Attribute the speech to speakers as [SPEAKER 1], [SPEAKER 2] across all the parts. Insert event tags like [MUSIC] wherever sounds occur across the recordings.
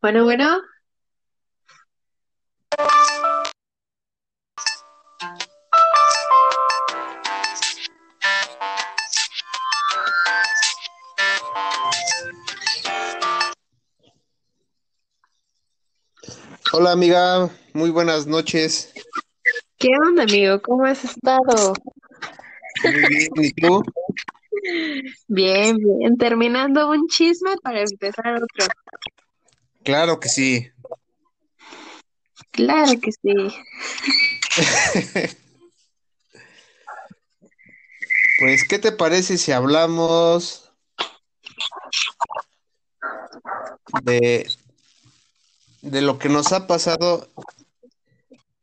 [SPEAKER 1] Bueno, bueno,
[SPEAKER 2] Hola amiga, muy buenas noches.
[SPEAKER 1] ¿qué onda, amigo? ¿Cómo has estado?
[SPEAKER 2] Muy bien, ¿y tú?
[SPEAKER 1] Bien, bien, terminando un chisme para empezar otro.
[SPEAKER 2] Claro que sí.
[SPEAKER 1] Claro que sí. [LAUGHS]
[SPEAKER 2] Pues, ¿qué te parece si hablamos de, de lo que nos ha pasado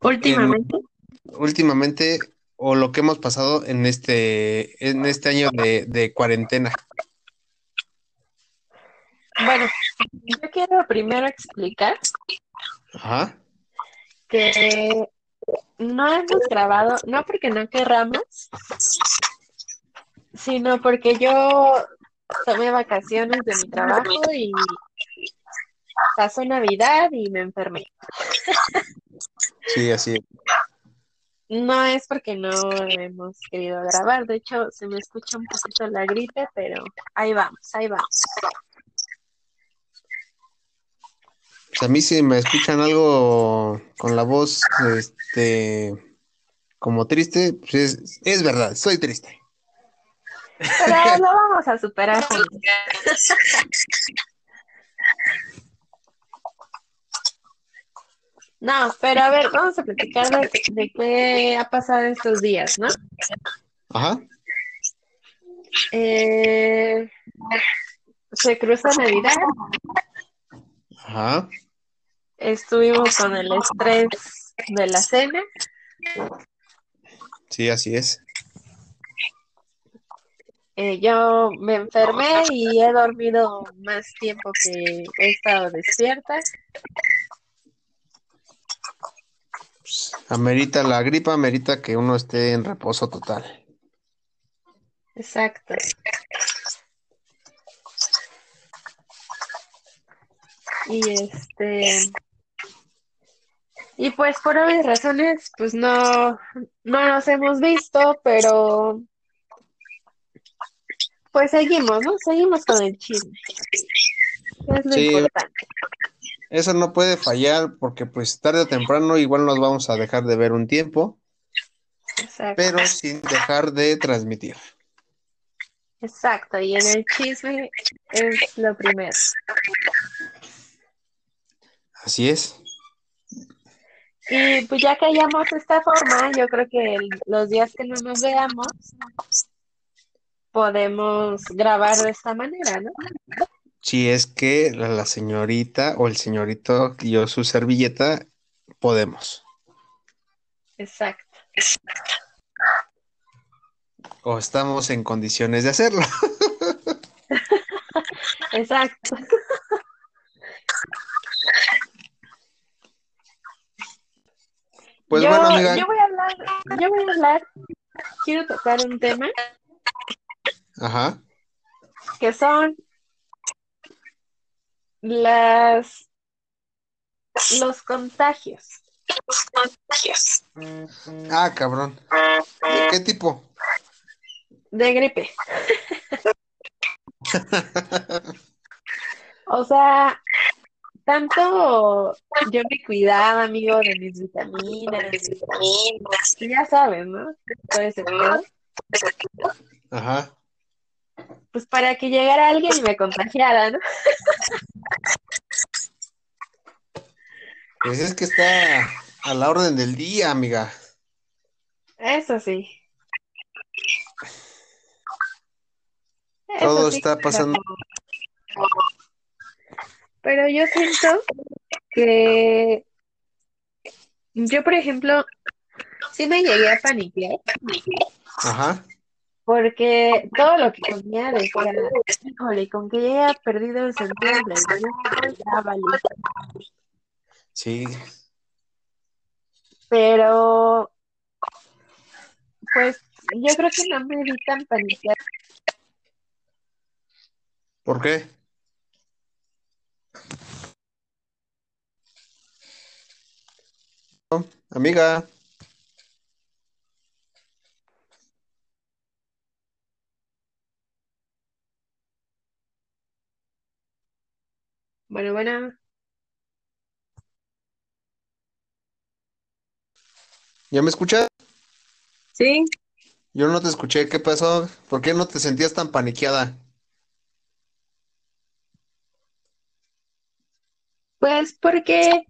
[SPEAKER 2] en
[SPEAKER 1] Últimamente,
[SPEAKER 2] últimamente o lo que hemos pasado en este, en este año de, de cuarentena?
[SPEAKER 1] Bueno, yo quiero primero explicar
[SPEAKER 2] Ajá.
[SPEAKER 1] que no hemos grabado, no porque no querramos, sino porque yo tomé vacaciones de mi trabajo y pasó Navidad y me enfermé.
[SPEAKER 2] Sí, así.
[SPEAKER 1] No es porque no hemos querido grabar, de hecho se me escucha un poquito la gripe, pero ahí vamos, ahí vamos.
[SPEAKER 2] Pues a mí si me escuchan algo con la voz, este, como triste, pues es, es verdad, soy triste.
[SPEAKER 1] Pero lo vamos a superar. [LAUGHS] No, pero a ver, vamos a platicar de, de qué ha pasado estos días, ¿no?
[SPEAKER 2] Ajá.
[SPEAKER 1] Eh, se cruza Navidad,
[SPEAKER 2] Ajá.
[SPEAKER 1] Estuvimos con el estrés de la cena,
[SPEAKER 2] Sí, así es.
[SPEAKER 1] eh, yo me enfermé y he dormido más tiempo que he estado despierta.
[SPEAKER 2] Amerita la gripa, amerita que uno esté en reposo total.
[SPEAKER 1] Exacto. Y este, y pues por obvias razones, pues no, no nos hemos visto, pero pues seguimos, ¿no? Seguimos con el chisme. Es lo
[SPEAKER 2] Sí,
[SPEAKER 1] importante.
[SPEAKER 2] eso no puede fallar porque pues tarde o temprano igual nos vamos a dejar de ver un tiempo,
[SPEAKER 1] Exacto.
[SPEAKER 2] pero sin dejar de transmitir.
[SPEAKER 1] Exacto. Y en el chisme es lo primero.
[SPEAKER 2] Así es.
[SPEAKER 1] Y pues ya que hayamos esta forma, yo creo que el- los días que no nos veamos, podemos grabar de esta manera, ¿no?
[SPEAKER 2] Si es que la, la señorita o el señorito dio su servilleta, podemos.
[SPEAKER 1] Exacto.
[SPEAKER 2] O estamos en condiciones de hacerlo. [LAUGHS]
[SPEAKER 1] Exacto.
[SPEAKER 2] Pues
[SPEAKER 1] Yo,
[SPEAKER 2] bueno, amiga.
[SPEAKER 1] yo voy a hablar, yo voy a hablar, quiero tocar un tema
[SPEAKER 2] Ajá.
[SPEAKER 1] que son las los contagios
[SPEAKER 2] Ah, cabrón. ¿De qué tipo?
[SPEAKER 1] de gripe. [LAUGHS] O sea, tanto yo me cuidaba, amigo, de mis vitaminas, y ya sabes, ¿no? Todo ese pedo.
[SPEAKER 2] Ajá.
[SPEAKER 1] Pues para que llegara alguien y me contagiara, ¿no?
[SPEAKER 2] Pues es que está a la orden del día, amiga.
[SPEAKER 1] Eso sí. Eso
[SPEAKER 2] Todo
[SPEAKER 1] sí,
[SPEAKER 2] está pasando.
[SPEAKER 1] Pero yo siento que yo, por ejemplo, sí me llegué a paniquear
[SPEAKER 2] Ajá.
[SPEAKER 1] porque todo lo que comía decía, híjole, con que ya haya perdido el sentido del ya valí.
[SPEAKER 2] Sí.
[SPEAKER 1] Pero, pues, yo creo que no me vi tan paniquear
[SPEAKER 2] ¿Por qué? Amiga.
[SPEAKER 1] Bueno, bueno.
[SPEAKER 2] ¿Ya me escuchas?
[SPEAKER 1] Sí.
[SPEAKER 2] Yo no te escuché. ¿Qué pasó? ¿Por qué no te sentías tan paniqueada?
[SPEAKER 1] Pues porque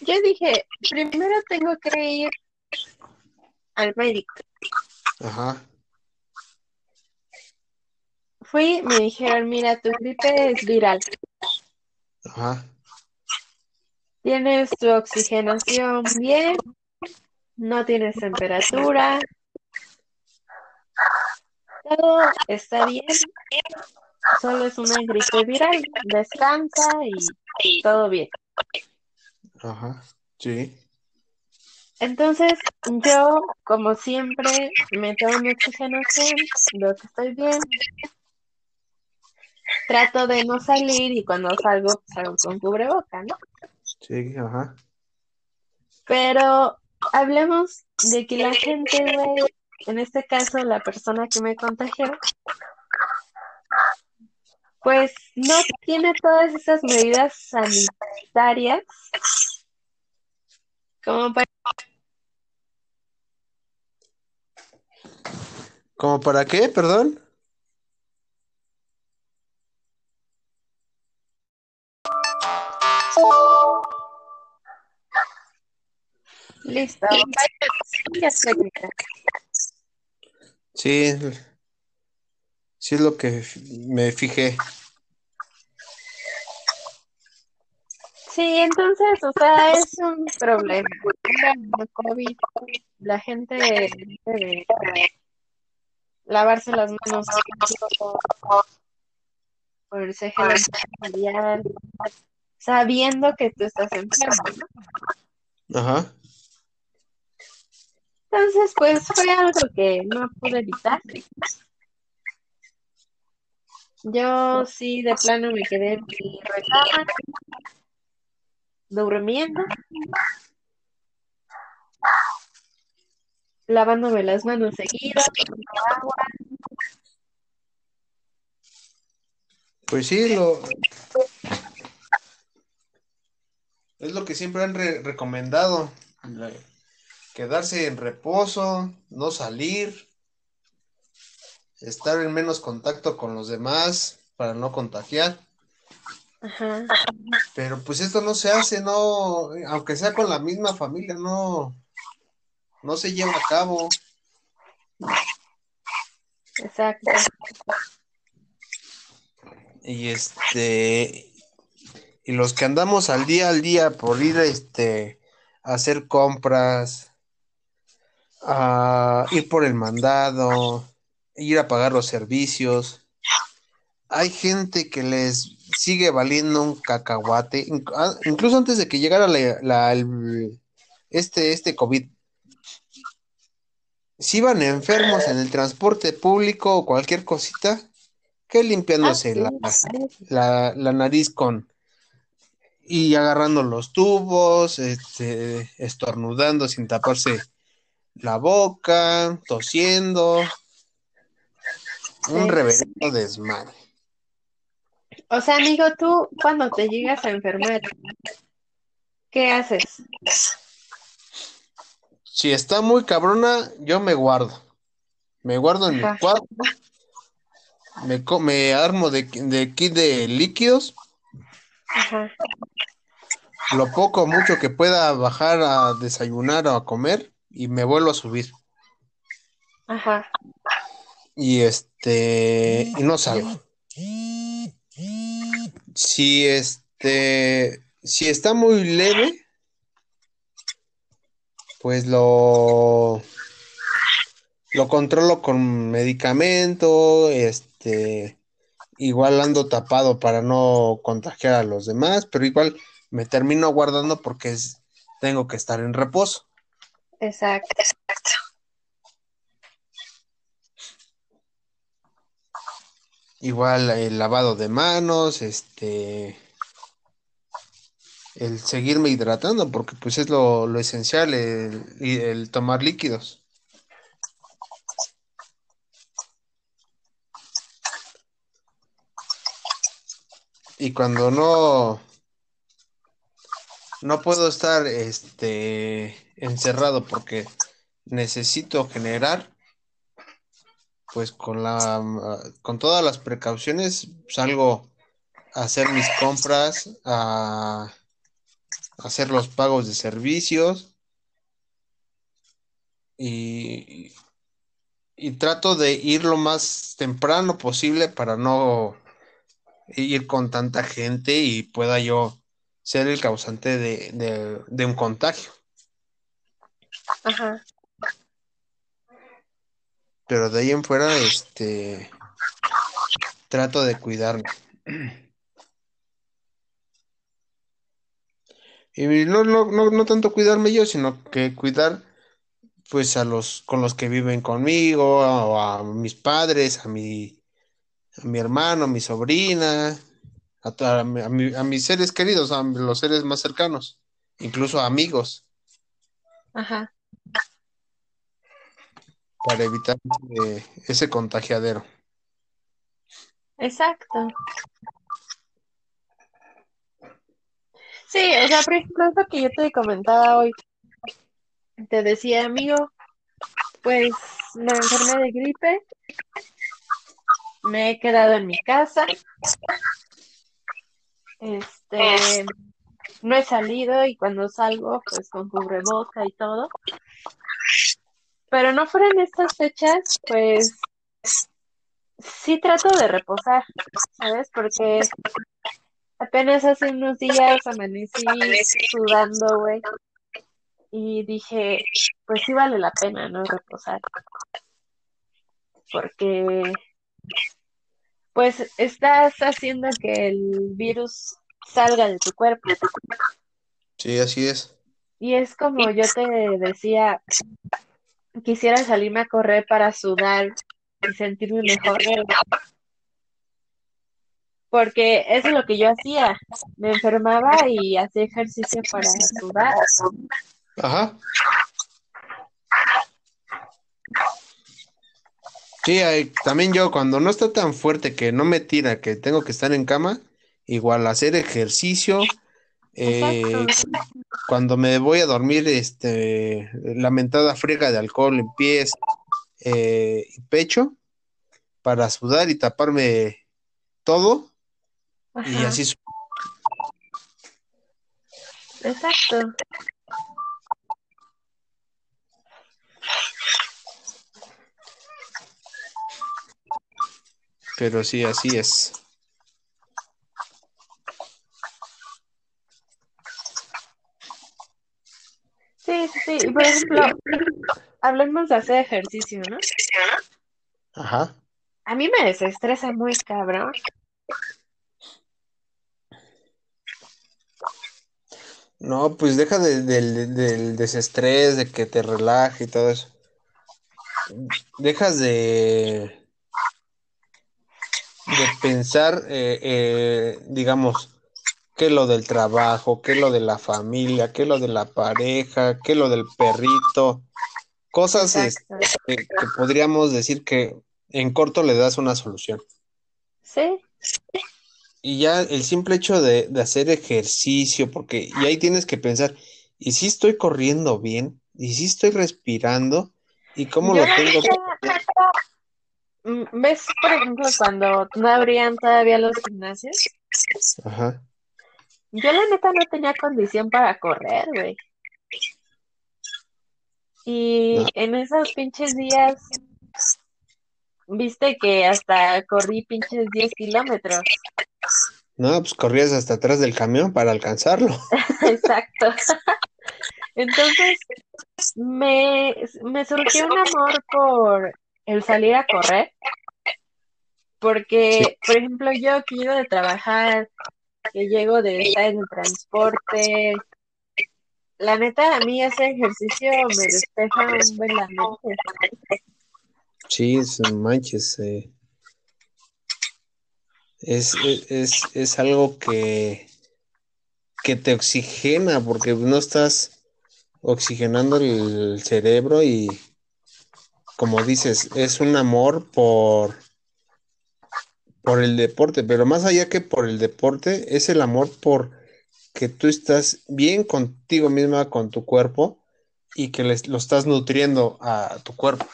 [SPEAKER 1] yo dije, primero tengo que ir al médico.
[SPEAKER 2] Ajá,
[SPEAKER 1] Fui, me dijeron, mira, tu gripe es viral.
[SPEAKER 2] ajá.
[SPEAKER 1] Tienes tu oxigenación bien, no tienes temperatura, todo está bien, solo es una gripe viral. Descansa y todo bien.
[SPEAKER 2] Ajá, sí.
[SPEAKER 1] Entonces, yo, como siempre, me tomo mi oxigenación, veo que estoy bien, trato de no salir y cuando salgo, pues salgo con cubreboca, ¿no?
[SPEAKER 2] Sí, ajá.
[SPEAKER 1] Pero hablemos de que la gente, güey, en este caso la persona que me contagió, pues no tiene todas esas medidas sanitarias como para
[SPEAKER 2] ¿Cómo para qué? Perdón.
[SPEAKER 1] listo.
[SPEAKER 2] Sí, sí es lo que me fijé.
[SPEAKER 1] Sí, entonces, o sea, es un problema. El COVID, la gente debe lavarse las manos ponerse gel antibacterial, sabiendo que tú estás enfermo, ¿no?
[SPEAKER 2] Ajá.
[SPEAKER 1] Entonces, pues fue algo que no pude evitar. Yo sí, de plano me quedé en mi recámara, durmiendo, lavándome las manos seguido, tomando agua.
[SPEAKER 2] Pues sí, lo es lo que siempre han re- recomendado. quedarse en reposo, no salir, estar en menos contacto con los demás para no contagiar.
[SPEAKER 1] Ajá.
[SPEAKER 2] Pero pues esto no se hace, no, aunque sea con la misma familia, no, no se lleva a cabo.
[SPEAKER 1] Exacto.
[SPEAKER 2] Y este, y los que andamos al día al día por ir este, a hacer compras, a ir por el mandado, ir a pagar los servicios. Hay gente que les sigue valiendo un cacahuate, ah, incluso antes de que llegara la, la- el- este, este COVID. Si iban enfermos en el transporte público o cualquier cosita, que
[SPEAKER 1] Ah,
[SPEAKER 2] limpiándose la,
[SPEAKER 1] sí.
[SPEAKER 2] la, la nariz con y agarrando los tubos, este, estornudando sin taparse la boca, tosiendo, un
[SPEAKER 1] Sí.
[SPEAKER 2] reverendo desmadre.
[SPEAKER 1] O sea, amigo, tú cuando te llegas a enfermar, ¿qué haces?
[SPEAKER 2] Si está muy cabrona, yo me guardo. Me guardo en mi cuarto, me, me armo de, de kit de líquidos,
[SPEAKER 1] Ajá.
[SPEAKER 2] lo poco o mucho que pueda bajar a desayunar o a comer y me vuelvo a subir.
[SPEAKER 1] Ajá.
[SPEAKER 2] Y este, y no salgo. Si este, si está muy leve, pues lo, lo controlo con medicamento, este, igual ando tapado para no contagiar a los demás, pero igual me termino guardando porque es- tengo que estar en reposo.
[SPEAKER 1] Exacto.
[SPEAKER 2] Igual el lavado de manos, este, el seguirme hidratando, porque pues es lo, lo esencial, el, el tomar líquidos. Y cuando no, no puedo estar este, encerrado porque necesito generar, pues con la con todas las precauciones salgo a hacer mis compras, a hacer los pagos de servicios y, y trato de ir lo más temprano posible para no ir con tanta gente y pueda yo ser el causante de, de un contagio.
[SPEAKER 1] Ajá.
[SPEAKER 2] Pero de ahí en fuera, este, trato de cuidarme. Y no, no, no, no tanto cuidarme yo, sino que cuidar pues a los con los que viven conmigo, a, a mis padres, a mi, a mi hermano, a mi sobrina, a, a, mi- a mis seres queridos, a los seres más cercanos, incluso amigos,
[SPEAKER 1] Ajá.
[SPEAKER 2] Para evitar eh, ese contagiadero.
[SPEAKER 1] Exacto. Sí, o sea, por ejemplo, es lo que yo te comentaba hoy. Te decía, amigo, pues me enfermé de gripe, me he quedado en mi casa, este, no he salido y cuando salgo, pues con cubreboca y todo. Pero no fueron estas fechas, pues sí trato de reposar, ¿sabes? Porque apenas hace unos días amanecí sudando, güey, y dije, pues sí vale la pena, ¿no? Reposar. Porque, pues estás haciendo que el virus salga de tu cuerpo.
[SPEAKER 2] Sí, así es.
[SPEAKER 1] Y es como yo te decía, quisiera salirme a correr para sudar y sentirme mejor. Porque eso es lo que yo hacía. Me enfermaba y hacía ejercicio para sudar.
[SPEAKER 2] Ajá. Sí, hay- también yo cuando no está tan fuerte que no me tira, que tengo que estar en cama, igual hacer ejercicio, eh, cuando me voy a dormir, este, la mentada friega de alcohol en pies eh, y pecho para sudar y taparme todo y así.
[SPEAKER 1] Exacto.
[SPEAKER 2] Pero sí, así es.
[SPEAKER 1] Sí, sí, sí. Y por ejemplo, hablemos de hacer ejercicio, ¿no?
[SPEAKER 2] Ajá.
[SPEAKER 1] A mí me desestresa muy cabrón.
[SPEAKER 2] No, pues deja de- del, del desestrés, de que te relaje y todo eso. Dejas de, de pensar, eh, eh, digamos, qué lo del trabajo, qué lo de la familia, qué lo de la pareja, qué lo del perrito, cosas
[SPEAKER 1] Exacto.
[SPEAKER 2] este, que podríamos decir que en corto le das una solución.
[SPEAKER 1] Sí,
[SPEAKER 2] Y ya el simple hecho de, de hacer ejercicio, porque y ahí tienes que pensar, ¿y si estoy corriendo bien? ¿Y si estoy respirando? ¿Y cómo
[SPEAKER 1] yo
[SPEAKER 2] lo tengo?
[SPEAKER 1] neta, mm, ¿ves, por ejemplo, cuando no abrían todavía los gimnasios?
[SPEAKER 2] Ajá.
[SPEAKER 1] Yo la neta no tenía condición para correr, güey. Y
[SPEAKER 2] No.
[SPEAKER 1] en esos pinches días, viste que hasta corrí pinches 10 kilómetros.
[SPEAKER 2] No, pues corrías hasta atrás del camión para alcanzarlo. [LAUGHS]
[SPEAKER 1] Exacto. Entonces, me, me surgió un amor por el salir a correr,
[SPEAKER 2] Sí.
[SPEAKER 1] porque, por ejemplo, yo que llego de trabajar, que llego de estar en el transporte, la neta, a mí ese ejercicio me despeja un buen la mente.
[SPEAKER 2] Sí, es- manches. eh, es, es, es, es algo que, que te oxigena, porque no estás oxigenando el cerebro y como dices, es un amor por por el deporte, pero más allá que por el deporte, es el amor por que tú estás bien contigo misma, con tu cuerpo y que les, lo estás nutriendo a tu cuerpo.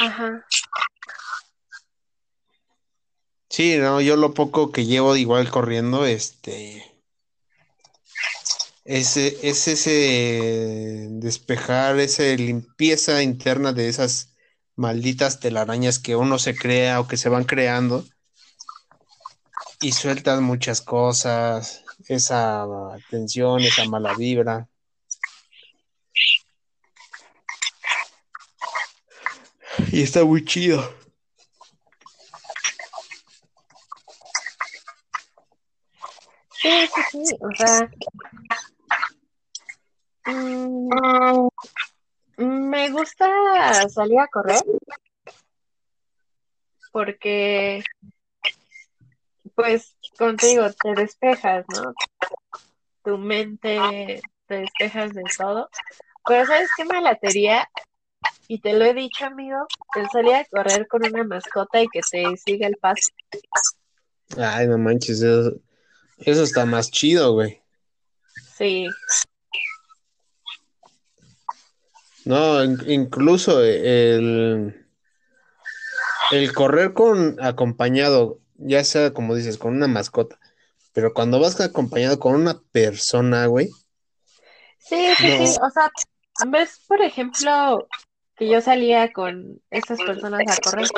[SPEAKER 1] Ajá.
[SPEAKER 2] Sí, no, yo lo poco que llevo igual corriendo, este, ese, es ese despejar, esa limpieza interna de esas malditas telarañas que uno se crea o que se van creando y sueltas muchas cosas, esa tensión, esa mala vibra. Y está muy chido.
[SPEAKER 1] Sí, sí, sí, o sea, mm, me gusta salir a correr porque, pues, contigo te despejas, ¿no? Tu mente te despejas de todo. Pero ¿sabes qué me latería? Y te lo he dicho, amigo, el salir a correr con una mascota y que te siga el paso.
[SPEAKER 2] Ay, no manches, eso, eso está más chido, güey.
[SPEAKER 1] Sí,
[SPEAKER 2] No, in- incluso el, el correr con acompañado, ya sea como dices, con una mascota, pero cuando vas acompañado con una persona, güey,
[SPEAKER 1] sí, sí,
[SPEAKER 2] no,
[SPEAKER 1] sí. O sea, ves, por ejemplo, que yo salía con esas personas a correr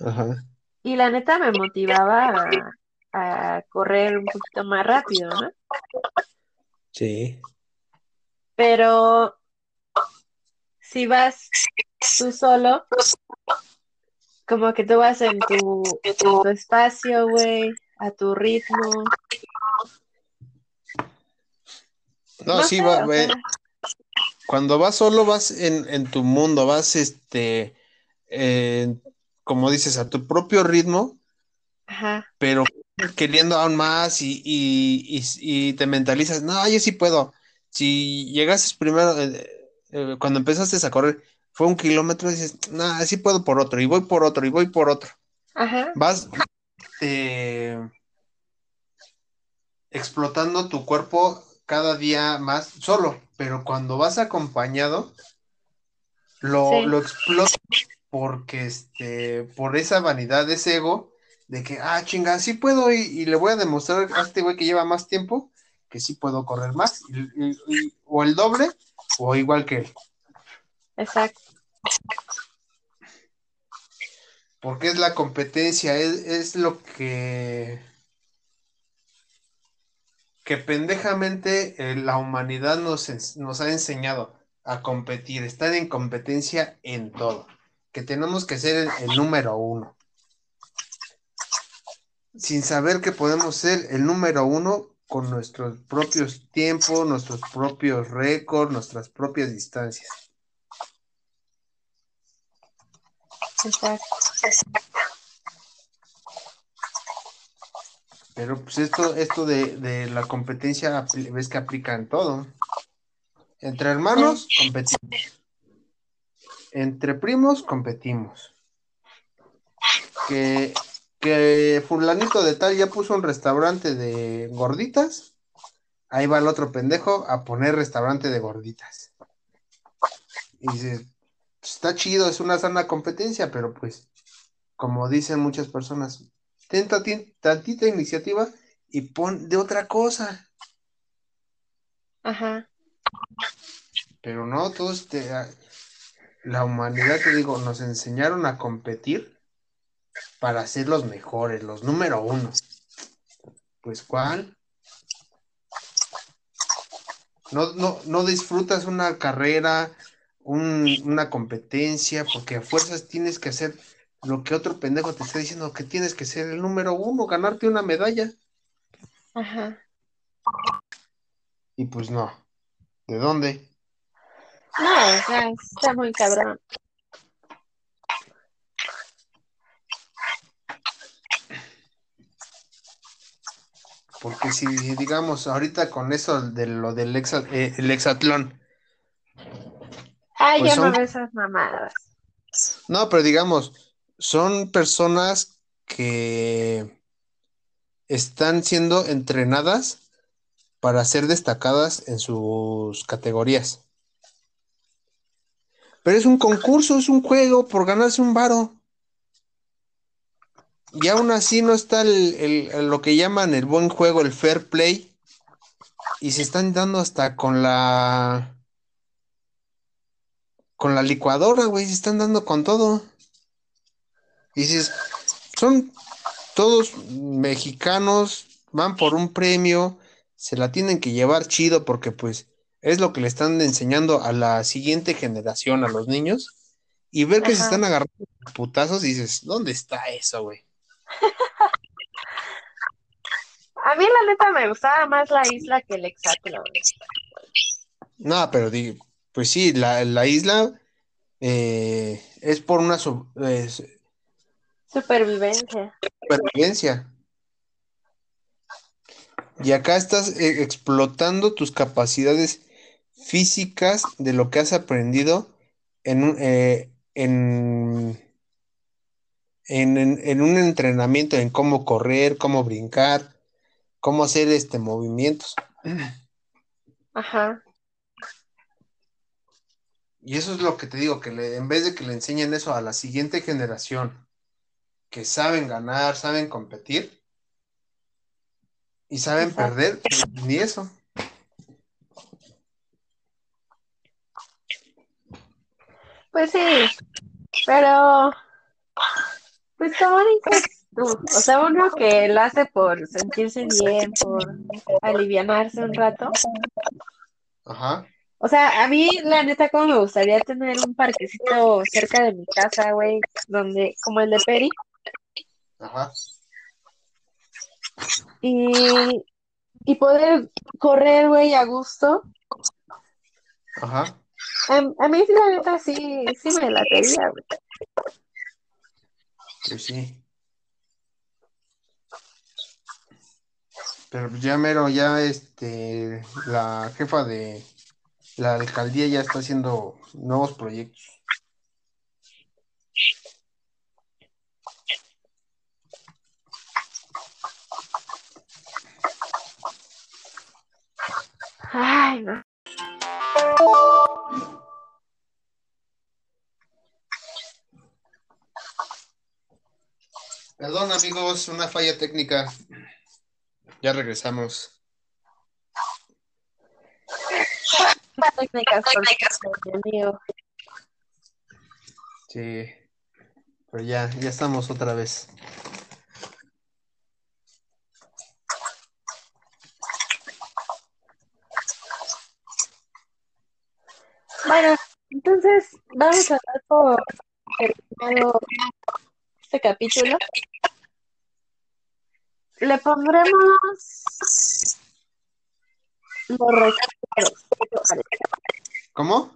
[SPEAKER 2] ajá,
[SPEAKER 1] y la neta me motivaba a, a correr un poquito más rápido, ¿no?
[SPEAKER 2] sí,
[SPEAKER 1] Pero si vas tú solo, como que tú vas en tu, en tu espacio, güey, a tu ritmo.
[SPEAKER 2] no,
[SPEAKER 1] No
[SPEAKER 2] sí,
[SPEAKER 1] sé,
[SPEAKER 2] va,
[SPEAKER 1] sea,
[SPEAKER 2] cuando vas solo vas en, en tu mundo, vas este, en- como dices, a tu propio ritmo,
[SPEAKER 1] ajá,
[SPEAKER 2] pero queriendo aún más y, y, y, y te mentalizas, no, yo sí puedo. Si llegases primero, eh, eh, cuando empezaste a correr, fue un kilómetro, dices, no, sí puedo por otro, y voy por otro, y voy por otro.
[SPEAKER 1] ajá,
[SPEAKER 2] Vas eh, explotando tu cuerpo cada día más solo, pero cuando vas acompañado, lo,
[SPEAKER 1] sí,
[SPEAKER 2] lo explotas porque este, por esa vanidad, ese ego, de que, ah, chinga, sí puedo, y, y le voy a demostrar a este güey que lleva más tiempo que sí puedo correr más, y- y- y- o el doble, o igual que él,
[SPEAKER 1] exacto,
[SPEAKER 2] porque es la competencia, es, es lo que, que pendejamente eh, la humanidad nos, nos ha enseñado a competir, estar en competencia en todo, que tenemos que ser el, el número uno. sin saber que podemos ser el número uno con nuestros propios tiempos, nuestros propios récords, nuestras propias distancias.
[SPEAKER 1] exacto.
[SPEAKER 2] Pero pues esto, esto de, de la competencia, ves que aplica en todo. Entre hermanos, competimos. Entre primos, competimos. Que, que fulanito de tal ya puso un restaurante de gorditas, ahí va el otro pendejo a poner restaurante de gorditas. Y dices, está chido, es una sana competencia, pero pues, como dicen muchas personas, ten tantita iniciativa y pon de otra cosa.
[SPEAKER 1] ajá,
[SPEAKER 2] Pero no, todos te, la humanidad, te digo, nos enseñaron a competir para ser los mejores, los número uno. Pues, ¿cuál? No, no, no disfrutas una carrera, un- una competencia, porque a fuerzas tienes que hacer lo que otro pendejo te está diciendo, que tienes que ser el número uno, ganarte una medalla.
[SPEAKER 1] ajá.
[SPEAKER 2] Y pues no. ¿De dónde?
[SPEAKER 1] No, o sea, está muy cabrón.
[SPEAKER 2] Porque si digamos ahorita con eso de lo del exa- eh, el hexatlón,
[SPEAKER 1] Ay,
[SPEAKER 2] Pues
[SPEAKER 1] ya
[SPEAKER 2] son-
[SPEAKER 1] no esas mamadas.
[SPEAKER 2] no, pero digamos, son personas que están siendo entrenadas para ser destacadas en sus categorías. Pero es un concurso, es un juego por ganarse un varo. Y aún así no está el, lo que llaman el buen juego, el fair play. Y se están dando hasta con la con la licuadora, güey, se están dando con todo. Y dices, son todos mexicanos, van por un premio, se la tienen que llevar chido porque pues es lo que le están enseñando a la siguiente generación, a los niños. Y ver que se están agarrando putazos, dices, ¿dónde está eso, güey?
[SPEAKER 1] A mí la neta me gustaba más la isla que el hexátlon.
[SPEAKER 2] No, pero di- pues sí, la, la isla eh, es por una eh,
[SPEAKER 1] Supervivencia.
[SPEAKER 2] supervivencia. Y acá estás eh, explotando tus capacidades físicas de lo que has aprendido en un, eh, en, en, en- en un entrenamiento en cómo correr, cómo brincar, cómo hacer este movimientos.
[SPEAKER 1] Ajá.
[SPEAKER 2] Y eso es lo que te digo, que le- en vez de que le enseñen eso a la siguiente generación, que saben ganar, saben competir y saben
[SPEAKER 1] Exacto.
[SPEAKER 2] perder, ni eso.
[SPEAKER 1] Pues sí, pero pues como dices tú, o sea, uno que lo hace por sentirse bien, por alivianarse un rato.
[SPEAKER 2] Ajá.
[SPEAKER 1] O sea, a mí la neta como me gustaría tener un parquecito cerca de mi casa, güey, donde como el de Peri
[SPEAKER 2] Ajá.
[SPEAKER 1] y y poder correr, güey, a gusto.
[SPEAKER 2] Ajá.
[SPEAKER 1] A, a mí la neta sí sí me latería, güey.
[SPEAKER 2] Pues sí. Pero ya mero, ya este, la jefa de la alcaldía ya está haciendo nuevos proyectos. Perdón, amigos, una falla técnica. Ya regresamos.
[SPEAKER 1] Técnicas mi amigo.
[SPEAKER 2] Sí. Pero ya, ya estamos otra vez.
[SPEAKER 1] Bueno, entonces vamos a dar por terminado este capítulo. Le pondremos los resfriados.
[SPEAKER 2] ¿Cómo?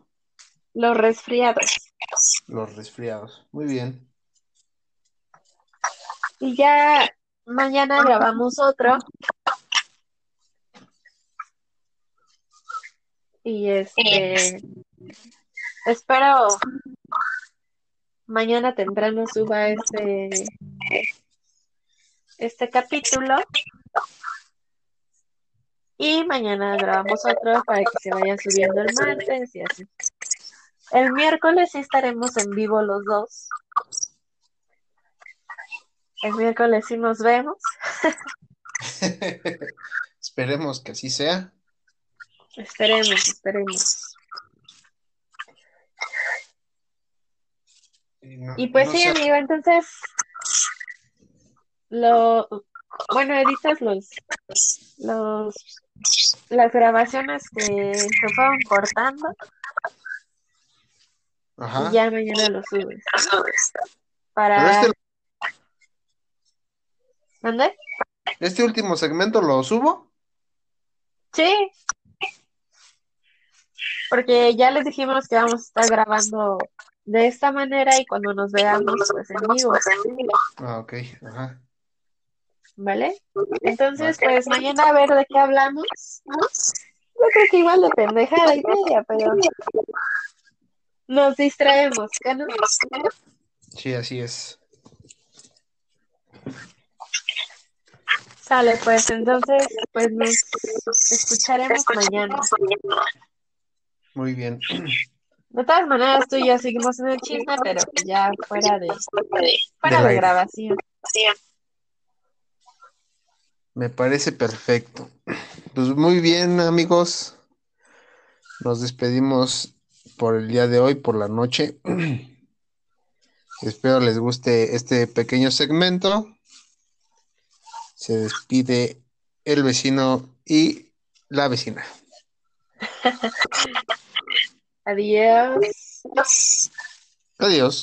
[SPEAKER 1] Los resfriados.
[SPEAKER 2] Los resfriados. Muy bien.
[SPEAKER 1] Y ya mañana grabamos otro. Y este, espero mañana temprano suba este, este capítulo. Y mañana grabamos otro para que se vaya subiendo el martes y así. El miércoles sí estaremos en vivo los dos. El miércoles sí nos vemos. [LAUGHS]
[SPEAKER 2] Esperemos que así sea.
[SPEAKER 1] Esperemos, esperemos.
[SPEAKER 2] Y, no-
[SPEAKER 1] Y pues
[SPEAKER 2] no
[SPEAKER 1] sí,
[SPEAKER 2] sé-
[SPEAKER 1] amigo, entonces lo bueno, editas los los las grabaciones que se fueron cortando
[SPEAKER 2] Ajá.
[SPEAKER 1] y ya mañana los subes. Para
[SPEAKER 2] este, este último segmento lo subo.
[SPEAKER 1] Sí. Porque ya les dijimos que vamos a estar grabando de esta manera y cuando nos veamos pues en vivo.
[SPEAKER 2] Ah, ok. Ajá.
[SPEAKER 1] ¿Vale? Entonces, pues mañana a ver de qué hablamos. Yo creo que igual de pendejada y media, pero nos distraemos, ¿qué no?
[SPEAKER 2] Sí, así es.
[SPEAKER 1] Sale, pues entonces, pues nos escucharemos mañana.
[SPEAKER 2] Muy bien.
[SPEAKER 1] De todas maneras, tú y yo seguimos en el chisme, pero ya fuera de, fuera de
[SPEAKER 2] aire.
[SPEAKER 1] grabación.
[SPEAKER 2] Me parece perfecto. Pues muy bien, amigos. Nos despedimos por el día de hoy, por la noche. [CLEARS THROAT] Espero les guste este pequeño segmento. Se despide el vecino y la vecina. [LAUGHS]
[SPEAKER 1] Adiós.
[SPEAKER 2] Adiós.